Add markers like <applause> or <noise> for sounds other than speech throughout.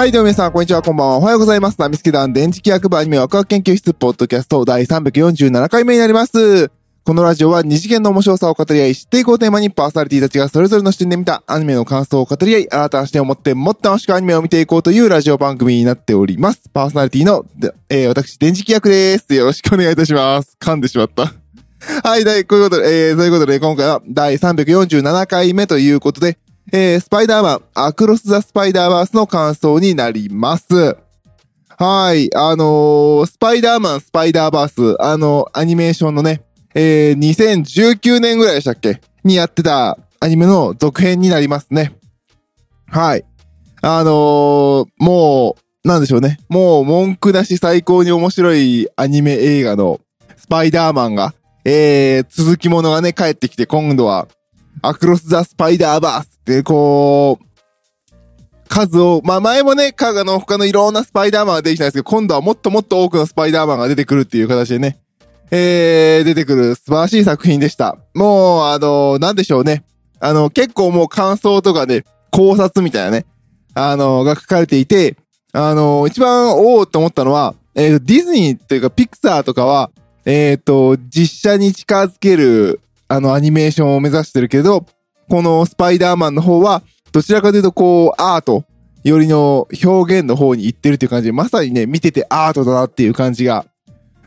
はい、どうも皆さん、こんにちは、こんばんは。おはようございます。ナミスケ団電磁気学部アニメワクワク研究室ポッドキャスト第347回目になります。このラジオは二次元の面白さを語り合い、知っていこうテーマにパーソナリティたちがそれぞれの視点で見たアニメの感想を語り合い、新たな視点を持ってもっと楽しくアニメを見ていこうというラジオ番組になっております。パーソナリティの、えー、私、電磁気役です。よろしくお願いいたします。噛んでしまった。はい、だい、こういうことで、えー、ということで、今回は第347回目ということで、えー、スパイダーマン、アクロス・ザ・スパイダーバースの感想になります。はい、あのー、スパイダーマン、スパイダーバース、あの、アニメーションのね、えー、2019年ぐらいでしたっけ？にやってたアニメの続編になりますね。はい。あのー、もう、なんでしょうね。もう文句なし最高に面白いアニメ映画のスパイダーマンが、えー、続きものがね、帰ってきて、今度は、アクロス・ザ・スパイダーバースって、こう、数を、まあ前もね、かがの他のいろんなスパイダーマンが出てきたんですけど、今度はもっともっと多くのスパイダーマンが出てくるっていう形でね、えー、出てくる素晴らしい作品でした。もう、あの、なんでしょうね。あの、結構もう感想とかで、考察みたいなね、あの、が書かれていて、あの、一番おおと思ったのは、えー、ディズニーというかピクサーとかは、えっ、と、実写に近づける、あの、アニメーションを目指してるけど、このスパイダーマンの方は、どちらかというと、こう、アートよりの表現の方に行ってるっていう感じで、まさにね、見ててアートだなっていう感じが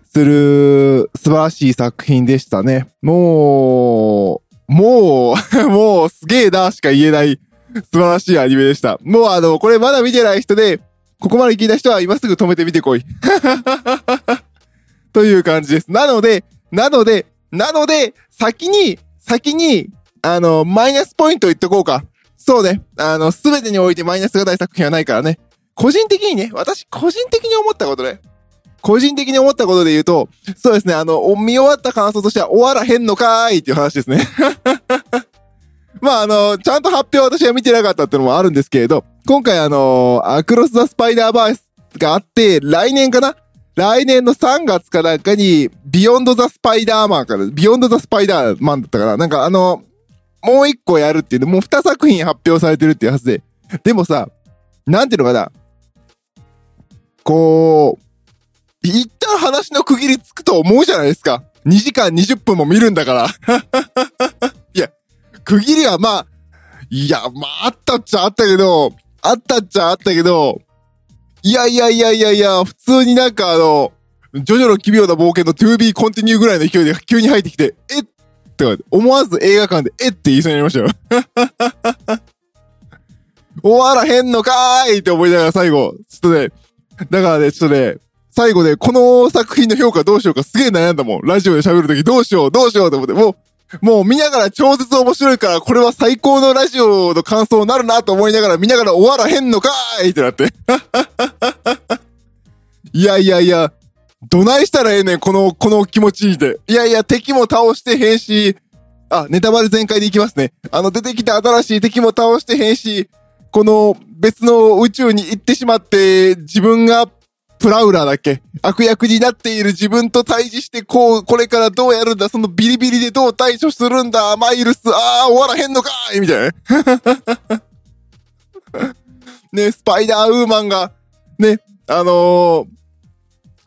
する素晴らしい作品でしたね。もう、もう、もう <laughs> すげえなしか言えない素晴らしいアニメでした。もうあの、これまだ見てない人で、ここまで聞いた人は今すぐ止めてみてこい。<laughs> という感じです。なので、なので、なので、先に、先に、あの、マイナスポイント言っとこうか。そうね。あの、すべてにおいてマイナスがない作品はないからね。個人的にね、私個人的に思ったことね。個人的に思ったことで言うと、そうですね、あの、見終わった感想としては終わらへんのかーいっていう話ですね。<laughs> まあ、あの、ちゃんと発表私は見てなかったってのもあるんですけれど、今回あの、アクロス・ザ・スパイダーバースがあって、来年かな来年の3月かなんかに、ビヨンド・ザ・スパイダーマンから、ビヨンド・ザ・スパイダーマンだったから、なんかあの、もう一個やるっていうの、もう二作品発表されてるっていうはずで。でもさ、なんていうのかな。こう、一旦話の区切りつくと思うじゃないですか。2時間20分も見るんだから。<laughs> いや、区切りはまあ、いや、まあ、あったっちゃあったけど、あったっちゃあったけど、いやいやいやいやいや、普通になんかあの、ジョジョの奇妙な冒険の 2B コンティニューぐらいの勢いで急に入ってきて、えって思わず映画館で、えって言いそうになりましたよ。<laughs> 終わらへんのかーいって思いながら最後、ちょっとね、だからね、ちょっとね、最後ね、この作品の評価どうしようかすげえ悩んだもん。ラジオで喋るときどうしよう、どうしようと思って、もう、もう見ながら超絶面白いから、これは最高のラジオの感想になるなと思いながら見ながら終わらへんのかーいってなって。<laughs> いやいやいや、どないしたらええねん、この、この気持ちで。いやいや、敵も倒して変身。あ、ネタバレ全開でいきますね。あの、出てきた新しい敵も倒して変身。この別の宇宙に行ってしまって、自分がプラウラーだっけ。悪役になっている自分と対峙して、こう、これからどうやるんだ？そのビリビリでどう対処するんだ？マイルス、ああ、終わらへんのかーい！みたいな。<laughs> ね、スパイダーウーマンが、ね、あの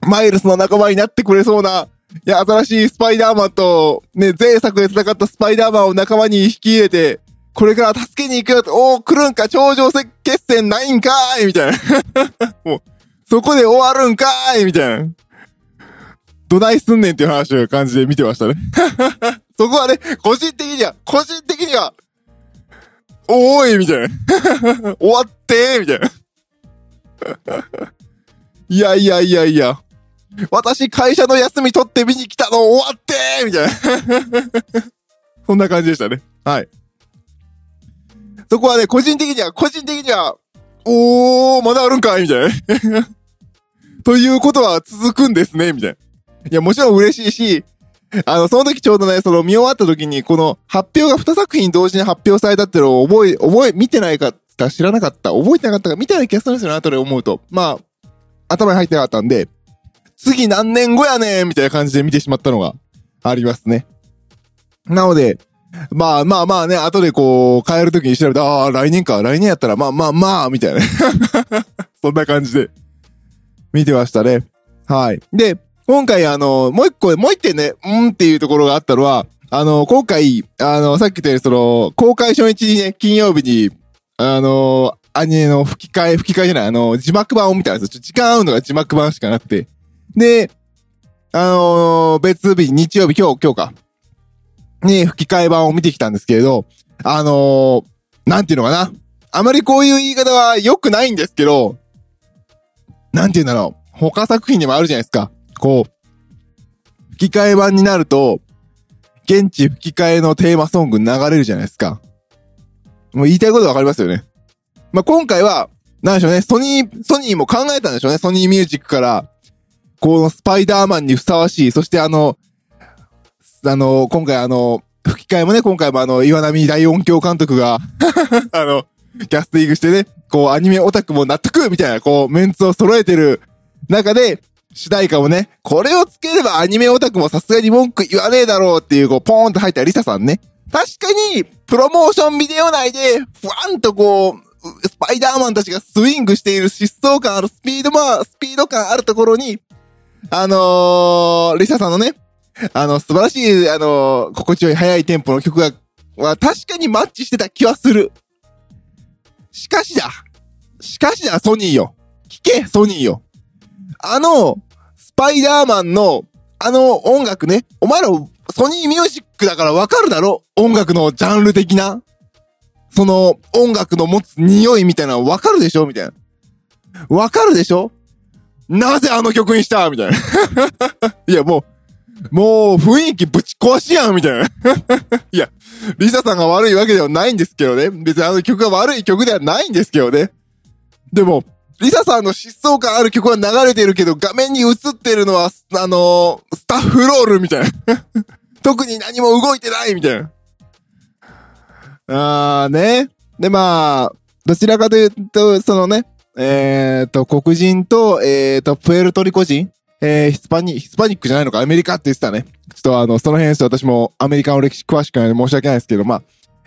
ー、マイルスの仲間になってくれそうな、いや、新しいスパイダーマンと、ね、前作で戦ったスパイダーマンを仲間に引き入れて、これから助けに行くよと、おー、来るんか、頂上決戦ないんかーい！みたいな。<laughs> もう、そこで終わるんかーいみたいな。どないすんねんっていう話を感じで見てましたね。<laughs> そこはね、個人的には、個人的には、おーいみたいな。<laughs> 終わってーみたいな。<laughs> いやいやいやいや。私会社の休み取って見に来たの終わってーみたいな。そんな感じでしたね。はい。そこはね、個人的には、個人的には、おー、まだあるんかいみたいな。<laughs> ということは続くんですねみたいな。いや、もちろん嬉しいし、あの、その時ちょうどね、その見終わった時に、この発表が2作品同時に発表されたっていうのを覚え、覚え、見てないかった、知らなかった、覚えてなかったか、見てない気がするんですよね、後で思うと。まあ、頭に入ってなかったんで、次何年後やねんみたいな感じで見てしまったのがありますね。なので、<laughs> まあまあまあね、後でこう、帰るときに調べて、ああ、来年か、来年やったら、まあまあまあ、みたいな。<laughs> そんな感じで、見てましたね。はい。で、今回あの、もう一個、もう一点ね、うんっていうところがあったのは、あの、今回、あの、さっき言ったように、その、公開初日にね、金曜日に、あの、アニメの吹き替え、吹き替えじゃない、あの、字幕版を見たんですよ。時間合うのが字幕版しかなくて。で、あのー、別日、日曜日、今日、今日か。に吹き替え版を見てきたんですけれど、あのー、なんていうのかな。あまりこういう言い方は良くないんですけど、なんていうんだろう。他作品にもあるじゃないですか。こう、吹き替え版になると、現地吹き替えのテーマソング流れるじゃないですか。もう言いたいことわかりますよね。まあ、今回は、なんでしょうね、ソニー、ソニーも考えたんでしょうね、ソニーミュージックから、このスパイダーマンにふさわしい、そしてあの、あの、今回あの、吹き替えもね、今回もあの、岩波大音響監督が <laughs> あの、キャスティングしてね、こう、アニメオタクも納得みたいな、こう、メンツを揃えてる中で、主題歌もね、これをつければアニメオタクもさすがに文句言わねえだろうっていう、こう、ポーンと入ったリサさんね。確かに、プロモーションビデオ内で、ふわんとこう、スパイダーマンたちがスイングしている疾走感あるスピード、まあ、スピード感あるところに、あのー、リサさんのね、あの、素晴らしい、あの、心地よい速いテンポの曲が、は確かにマッチしてた気はする。しかしだ。しかしだ、ソニーよ。聞け、ソニーよ。あの、スパイダーマンの、あの音楽ね、お前らソニーミュージックだからわかるだろ？音楽のジャンル的な。その音楽の持つ匂いみたいなわかるでしょ？みたいな。わかるでしょ？なぜあの曲にした？みたいな。<laughs> いや、もう、もう雰囲気ぶち壊しやんみたいな。<laughs> いや、リサさんが悪いわけではないんですけどね。別にあの曲が悪い曲ではないんですけどね。でも、リサさんの疾走感ある曲は流れてるけど、画面に映ってるのは、あのー、スタッフロールみたいな。<laughs> 特に何も動いてないみたいな。あーね。で、まあ、どちらかというと、そのね、えっ、ー、と、黒人と、えっ、ー、と、プエルトリコ人えー、ヒスパニ、ヒスパニックじゃないのか、アメリカって言ってたね。ちょっとあの、その辺私もアメリカの歴史詳しくないので申し訳ないですけど、まあ、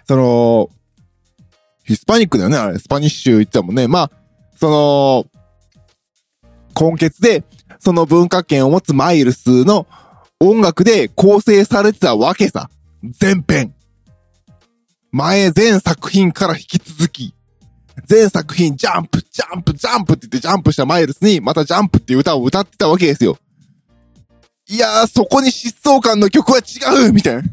その、ヒスパニックだよね、あれ。スパニッシュ言ってたもんね。まあ、その、根血で、その文化圏を持つマイルスの音楽で構成されてたわけさ。全編。前全作品から引き続き、全作品ジャンプ、ジャンプ、ジャンプって言ってジャンプしたマイルスにまたジャンプっていう歌を歌ってたわけですよ。いやー、そこに疾走感の曲は違うみたいな。<laughs>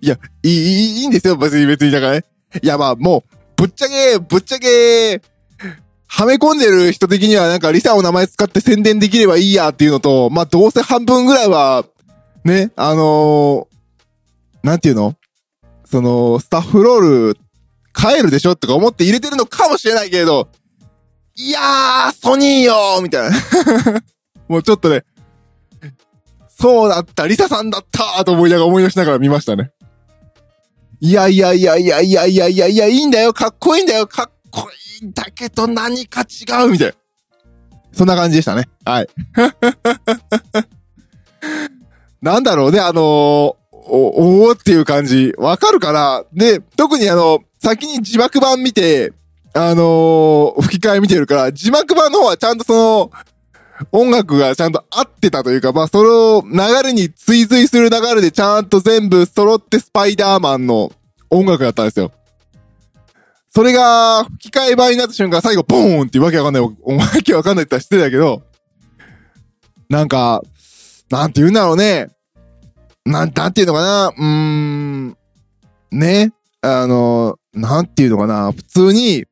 いや、いい、いいんですよ、別に別にだからね。いや、まあ、もう、ぶっちゃけ、ぶっちゃけ、はめ込んでる人的にはなんかリサの名前使って宣伝できればいいやっていうのと、まあ、どうせ半分ぐらいは、ね、あのー、なんていうの？その、スタッフロール帰るでしょとか思って入れてるのかもしれないけれど、いやー、ソニーよーみたいな。<laughs> もうちょっとね、そうだった、リサさんだったーと思いながら思い出しながら見ましたね。いやいやいやいやいやいやいやいや、いいんだよ、かっこいいんだよ、かっこいいんだけど何か違うみたいな。そんな感じでしたね。はい。なんだろうね、あのー、お、おーっていう感じ。わかるかなで、特にあの、先に字幕版見て、あのー、吹き替え見てるから、字幕版の方はちゃんとその、音楽がちゃんと合ってたというか、まあ、その流れに追随する流れでちゃんと全部揃ってスパイダーマンの音楽だったんですよ。それが、吹き替え版になった瞬間、最後、ボーンってわけわかんない、お前わけわかんないって言ったら知ってたけど、なんか、なんて言うんだろうね。なん、なんて言うのかな。うーん、ね。あの、なんて言うのかな？普通に、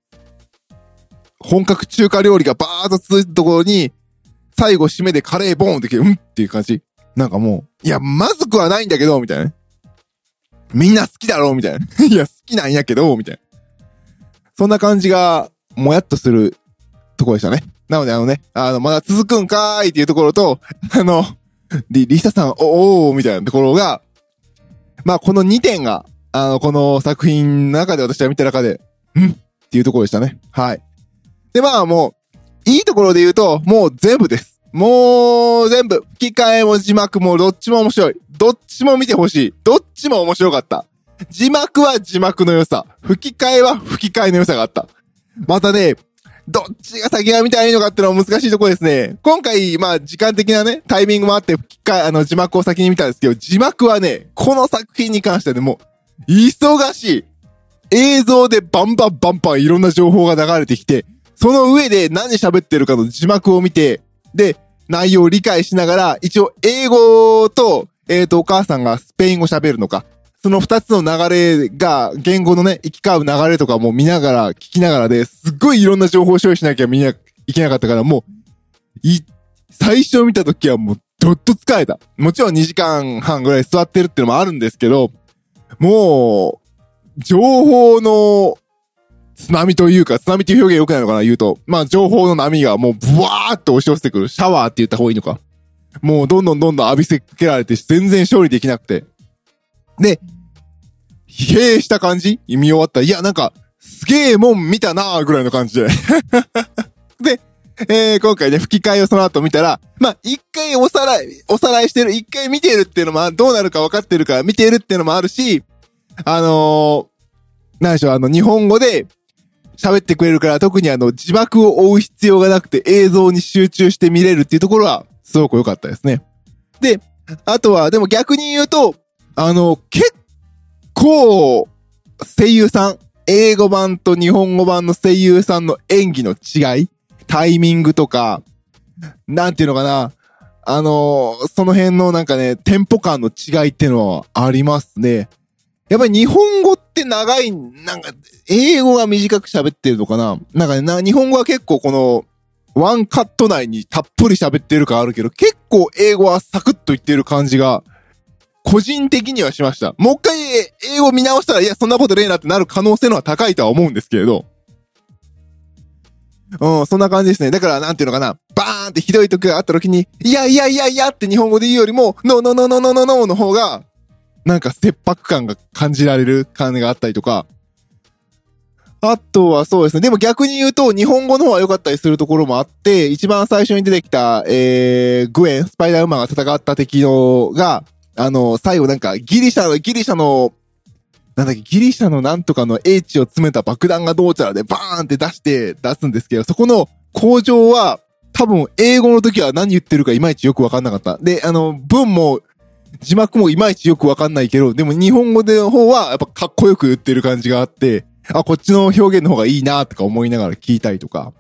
本格中華料理がバーっと続いたところに、最後締めでカレーボーンってきてうんっていう感じ。なんかもう、いや、まずくはないんだけど、みたいな。みんな好きだろみたいな。<laughs> いや、好きなんやけど、みたいな。そんな感じが、もやっとするところでしたね。なので、あのね、あの、まだ続くんかーいっていうところと、あの、リ、リサさん、おおーみたいなところが、まあ、この2点が、あの、この作品の中で私は見た中で、ん？っていうところでしたね。はい。で、まあもう、いいところで言うと、もう全部です。もう、全部、吹き替えも字幕もどっちも面白い。どっちも見てほしい。どっちも面白かった。字幕は字幕の良さ。吹き替えは吹き替えの良さがあった。またね、どっちが先が見たらいいのかっていうのは難しいところですね。今回、まあ、時間的なね、タイミングもあって、吹き替え、あの、字幕を先に見たんですけど、字幕はね、この作品に関してはね、もう、忙しい。映像でバンバンバンバンいろんな情報が流れてきて、その上で何喋ってるかの字幕を見て、で、内容を理解しながら、一応英語と、えっ、と、お母さんがスペイン語喋るのか。その二つの流れが、言語のね、行き交う流れとかも見ながら、聞きながらで、すっごいいろんな情報処理しなきゃ見ないけなかったから、もう、い、最初見た時はもう、どっと疲れた。もちろん2時間半ぐらい座ってるっていうのもあるんですけど、もう、情報の津波というか、津波っていう表現良くないのかな言うと。まあ、情報の波がもうブワーって押し寄せてくる。シャワーって言った方がいいのか。もうどんどんどんどん浴びせかけられて全然勝利できなくて。で、疲弊した感じ？見終わった、いや、なんか、すげえもん見たなーぐらいの感じで。<laughs> えー、今回ね、吹き替えをその後見たら、まあ、一回おさらい、おさらいしてる、一回見てるっていうのも、どうなるか分かってるから見てるっていうのもあるし、あのー、なんでしょう、あの、日本語で喋ってくれるから、特にあの、字幕を追う必要がなくて映像に集中して見れるっていうところは、すごく良かったですね。で、あとは、でも逆に言うと、あの、結構、声優さん、英語版と日本語版の声優さんの演技の違いタイミングとか、なんていうのかな。あのその辺のなんかね、テンポ感の違いっていうのはありますね。やっぱり日本語って長い、なんか、英語が短く喋ってるのかななんかねな、日本語は結構この、ワンカット内にたっぷり喋ってる感あるけど、結構英語はサクッと言ってる感じが、個人的にはしました。もう一回英語見直したら、いや、そんなことねえなってなる可能性のは高いとは思うんですけれど。うん、そんな感じですね。だから、なんていうのかな。バーンってひどい時があった時に、いやいやいやいやって日本語で言うよりも、ノーノーノーノーノーノーノーの方が、なんか切迫感が感じられる感じがあったりとか。あとはそうですね。でも逆に言うと、日本語の方が良かったりするところもあって、一番最初に出てきた、えー、グエン、スパイダーウーマンが戦った敵のが、あの、最後なんか、ギリシャの、ギリシャの、なんだっけ、ギリシャのなんとかの英知を詰めた爆弾がどうちゃらでバーンって出して出すんですけど、そこの工場は、多分英語の時は何言ってるかいまいちよくわかんなかった。で、あの、文も字幕もいまいちよくわかんないけど、でも日本語での方はやっぱかっこよく言ってる感じがあって、あ、こっちの表現の方がいいなとか思いながら聞いたりとか。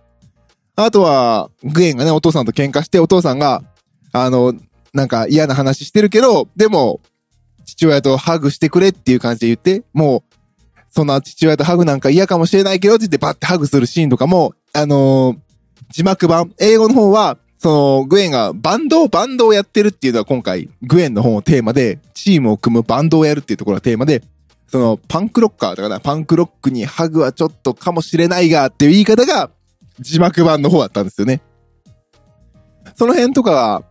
あとは、グエンがね、お父さんと喧嘩して、お父さんが、あの、なんか嫌な話してるけど、でも、父親とハグしてくれっていう感じで言って、もう、そんな父親とハグなんか嫌かもしれないけどって言ってバッてハグするシーンとかも、あのー、字幕版、英語の方は、その、グエンがバンドを、バンドをやってるっていうのは今回、グエンの方のテーマで、チームを組むバンドをやるっていうところがテーマで、その、パンクロッカーだからパンクロックにハグはちょっとかもしれないがっていう言い方が、字幕版の方だったんですよね。その辺とかは、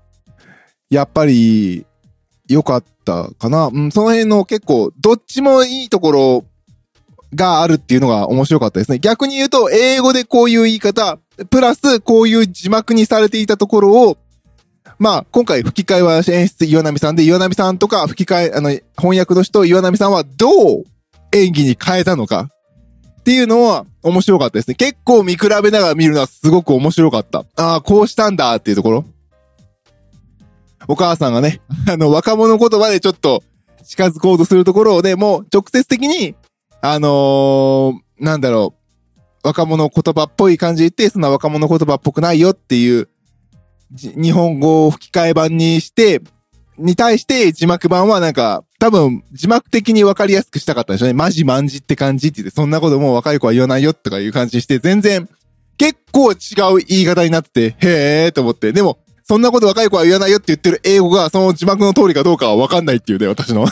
やっぱり、良かったかな。うん、その辺の結構、どっちもいいところがあるっていうのが面白かったですね。逆に言うと、英語でこういう言い方、プラスこういう字幕にされていたところを、まあ、今回吹き替えは演出岩波さんで、岩波さんとか吹き替え、あの、翻訳の人岩波さんはどう演技に変えたのかっていうのは面白かったですね。結構見比べながら見るのはすごく面白かった。ああ、こうしたんだっていうところ。お母さんがね、<laughs> あの、若者言葉でちょっと近づこうとするところをね、もう直接的に、あのー、なんだろう、若者言葉っぽい感じで言って、そんな若者言葉っぽくないよっていう日本語を吹き替え版にして、に対して字幕版はなんか、多分字幕的に分かりやすくしたかったんでしょうね。マジマンジって感じって言って、そんなこともう若い子は言わないよとかいう感じにして、全然結構違う言い方になってて、へーと思って。でも、そんなこと若い子は言わないよって言ってる英語がその字幕の通りかどうかは分かんないっていうね、私の。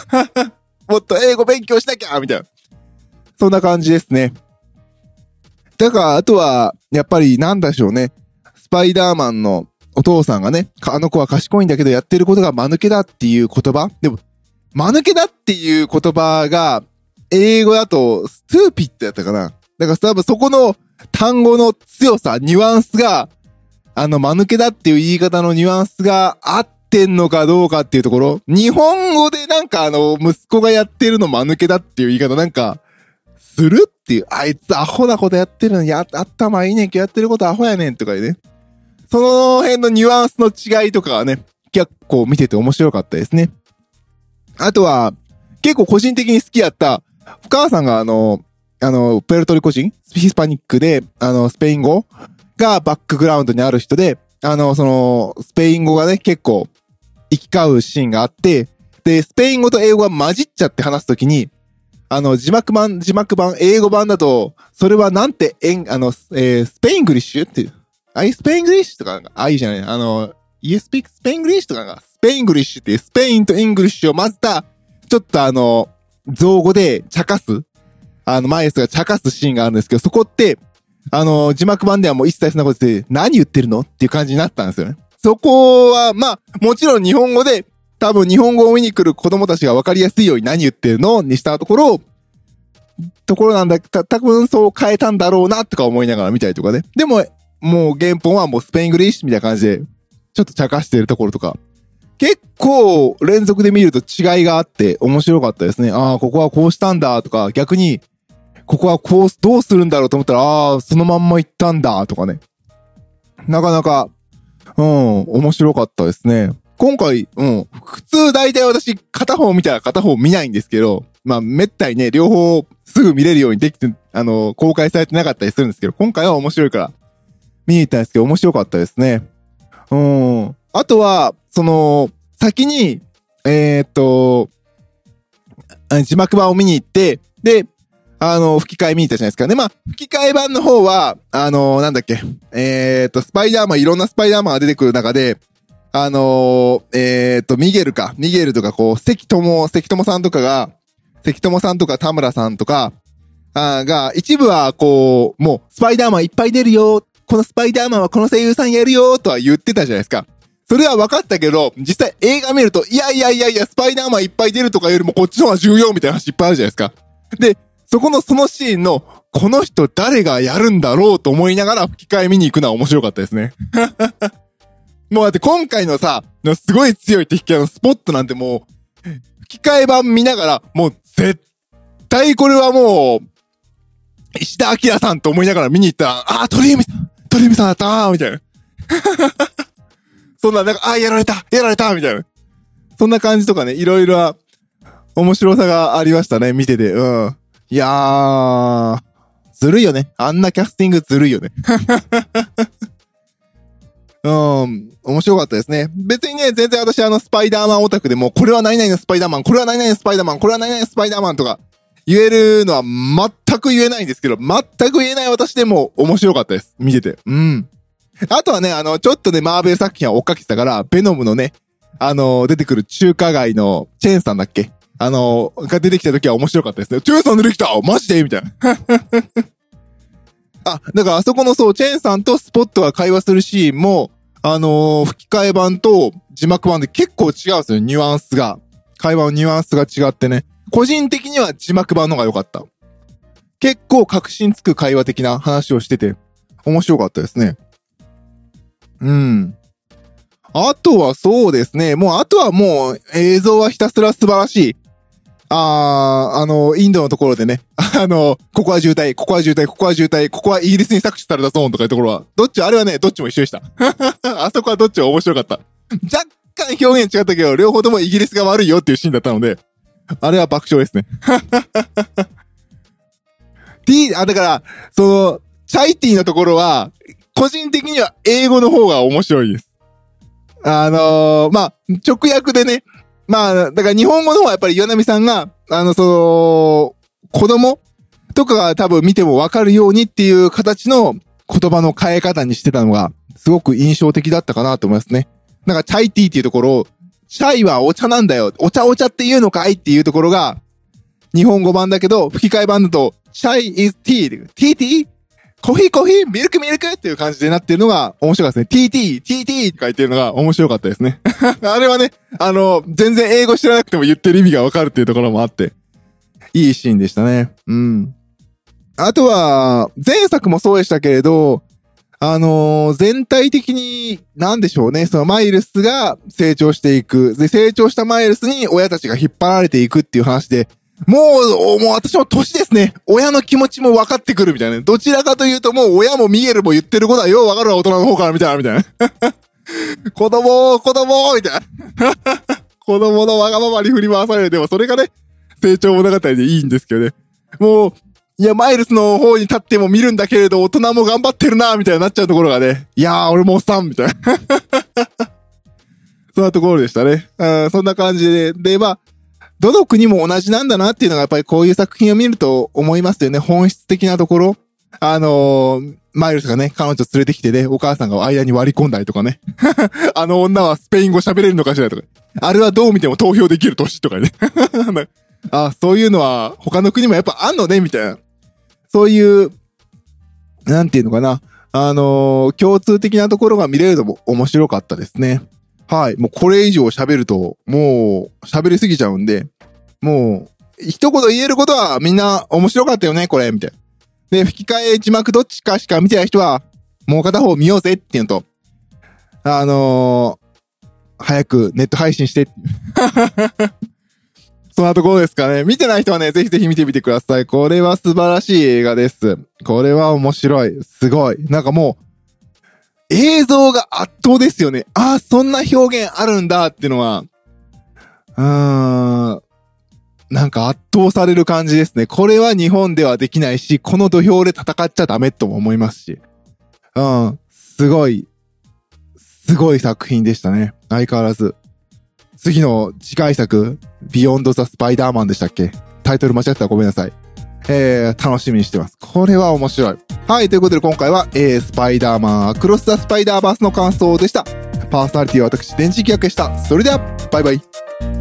<laughs> もっと英語勉強しなきゃみたいな。そんな感じですね。だから、あとは、やっぱりなんでしょうね。スパイダーマンのお父さんがね、あの子は賢いんだけどやってることが間抜けだっていう言葉でも、間抜けだっていう言葉が、英語だと、ストゥーピットやったかなだから多分そこの単語の強さ、ニュアンスが、あの、間抜けだっていう言い方のニュアンスが合ってんのかどうかっていうところ。日本語でなんかあの、息子がやってるの間抜けだっていう言い方なんか、するっていう、あいつアホなことやってるのに、あ、頭いいねんけどやってることアホやねんとかね。その辺のニュアンスの違いとかはね、結構見てて面白かったですね。あとは、結構個人的に好きやった、お母さんがあの、あの、プエルトリコ人？ヒスパニックで、あの、スペイン語？がバックグラウンドにある人で、あの、その、スペイン語がね、結構、行き交うシーンがあって、で、スペイン語と英語が混じっちゃって話すときに、あの、字幕版、字幕版、英語版だと、それはなんて、えん、あの、えー、 Spanglish っていう。I Spanglish とか、かあ、いいじゃない。あの、 I speak Spanglish とかが、 Spanglish っていう、スペインとイングリッシュを混ぜた、ちょっとあの、造語で茶化す、あの、マイルスが茶化すシーンがあるんですけど、そこって、あの、字幕版ではもう一切そんなことで、何言ってるのっていう感じになったんですよね。そこは、まあ、もちろん日本語で、多分日本語を見に来る子供たちが分かりやすいように何言ってるのにしたところ、ところなんだ、た、多分そう変えたんだろうなとか思いながら見たりとかね。でも、もう原本はもう Spanglish みたいな感じで、ちょっと茶化してるところとか、結構連続で見ると違いがあって面白かったですね。ああ、ここはこうしたんだとか、逆に、ここはこう、どうするんだろうと思ったら、ああ、そのまんま行ったんだとかね。なかなか、うん、面白かったですね。今回、うん、普通大体私片方見たら片方見ないんですけど、まあ、めったにね、両方すぐ見れるようにできて、あの、公開されてなかったりするんですけど、今回は面白いから見に行ったんですけど、面白かったですね。うん。あとは、その、先に、えー、っと、字幕版を見に行って、で、あの、吹き替え見に行ったじゃないですかね。まあ、吹き替え版の方は、あの、なんだっけ、えー、っと、スパイダーマン、いろんなスパイダーマンが出てくる中で、あのえ、っと、ミゲルか、ミゲルとか、こう、関友、関友さんとかが、関友さんとか田村さんとか、あが、一部は、こう、もう、スパイダーマンいっぱい出るよ、このスパイダーマンはこの声優さんやるよ、とは言ってたじゃないですか。それは分かったけど、実際映画見ると、いやいやいやいや、スパイダーマンいっぱい出るとかよりもこっちの方が重要みたいな話いっぱいあるじゃないですか。で、そこのそのシーンの、この人誰がやるんだろうと思いながら吹き替え見に行くのは面白かったですね。<laughs> もうだって今回のさ、のすごい強い敵キャラのスポットなんてもう、吹き替え版見ながら、もう絶対これはもう、石田明さんと思いながら見に行ったら、ああ、鳥海さん、鳥海さんだったーみたいな。そんな、なんか、あ、やられたやられたみたいな。そんな感じとかね、いろいろ面白さがありましたね、見てて。うん。いやー、ずるいよね。あんなキャスティングずるいよね。<laughs> うん、面白かったですね。別にね、全然私あのスパイダーマンオタクでも、これは何々のスパイダーマン、これは何々のスパイダーマン、これは何々のスパイダーマンとか言えるのは全く言えないんですけど、全く言えない私でも面白かったです。見てて。うん。あとはね、あの、ちょっとね、マーベル作品は追っかけてたから、ベノムのね、あの、出てくる中華街のチェーンさんだっけあの、が出てきた時は面白かったですね。チェーンさん出てきたマジで？みたいな。<laughs> あ、だからあそこのそう、チェーンさんとスポットが会話するシーンも、あのー、吹き替え版と字幕版で結構違うんですよ、ニュアンスが。会話のニュアンスが違ってね。個人的には字幕版の方が良かった。結構確信つく会話的な話をしてて、面白かったですね。うん。あとはそうですね。もう、あとはもう映像はひたすら素晴らしい。あー、あの、インドのところでね、<laughs> あの、ここは渋滞、ここは渋滞、ここは渋滞、ここはイギリスに搾取されたゾーンとかいうところは、どっち、あれはね、どっちも一緒でした。<laughs> あそこはどっちも面白かった。若干表現違ったけど、両方ともイギリスが悪いよっていうシーンだったので、あれは爆笑ですね。<laughs> T、あ、だから、その、チャイティのところは、個人的には英語の方が面白いです。あのー、まあ、直訳でね、まあ、だから日本語の方はやっぱり岩波さんが、あの、その、子供とかが多分見てもわかるようにっていう形の言葉の変え方にしてたのが、すごく印象的だったかなと思いますね。なんか、チャイティーっていうところを、チャイはお茶なんだよ。お茶お茶っていうのかいっていうところが、日本語版だけど、吹き替え版だと、チャイ is tea。ティーティー？コーヒーコーヒーミルクミルクっていう感じでなってるのが面白かったですね。TT、TT って書いてるのが面白かったですね。<laughs> あれはね、あの、全然英語知らなくても言ってる意味がわかるっていうところもあって、いいシーンでしたね。うん。あとは、前作もそうでしたけれど、あのー全体的に、なんでしょうね、そのマイルスが成長していく。で、成長したマイルスに親たちが引っ張られていくっていう話で、もう、もう私も年ですね。親の気持ちも分かってくるみたいな。どちらかというともう親もミゲルも言ってることはよう分かるわ、大人の方からみたいな、みたいな。<laughs> 子供子供みたいな。<laughs> 子供のわがままに振り回される。でもそれがね、成長物語でいいんですけどね。もう、いや、マイルスの方に立っても見るんだけれど、大人も頑張ってるな、みたいになっちゃうところがね。いやー、俺もおっさん、みたいな。<laughs> そんなところでしたね。うん、そんな感じで。で、まあ、どの国も同じなんだなっていうのがやっぱりこういう作品を見ると思いますよね。本質的なところ。あのーマイルスがね、彼女連れてきてね、お母さんが間に割り込んだりとかね。<laughs> あの女はスペイン語喋れるのかしらとか。あれはどう見ても投票できる年とかね。<laughs> あ、そういうのは他の国もやっぱあんのね、みたいな。そういう、なんていうのかな。あのー共通的なところが見れるのも面白かったですね。はい。もうこれ以上喋ると、もう喋りすぎちゃうんで、もう、一言言えることはみんな面白かったよね、これ、みたいな。で、吹き替え字幕どっちかしか見てない人は、もう片方見ようぜっていうのと、あのー早くネット配信して。<laughs> そんなところですかね。見てない人はね、ぜひぜひ見てみてください。これは素晴らしい映画です。これは面白い。すごい。なんかもう、映像が圧倒ですよね。ああ、そんな表現あるんだってのは、うーん、なんか圧倒される感じですね。これは日本ではできないし、この土俵で戦っちゃダメとも思いますし。うん、すごい、すごい作品でしたね。相変わらず。次の次回作、ビヨンドザ・スパイダーマンでしたっけ？タイトル間違ってたらごめんなさい。えー、楽しみにしてます。これは面白い。はい、ということで今回は、えー、スパイダーマン、クロス・ザ・スパイダーバースの感想でした。パーソナリティは私、電池気役でした。それでは、バイバイ。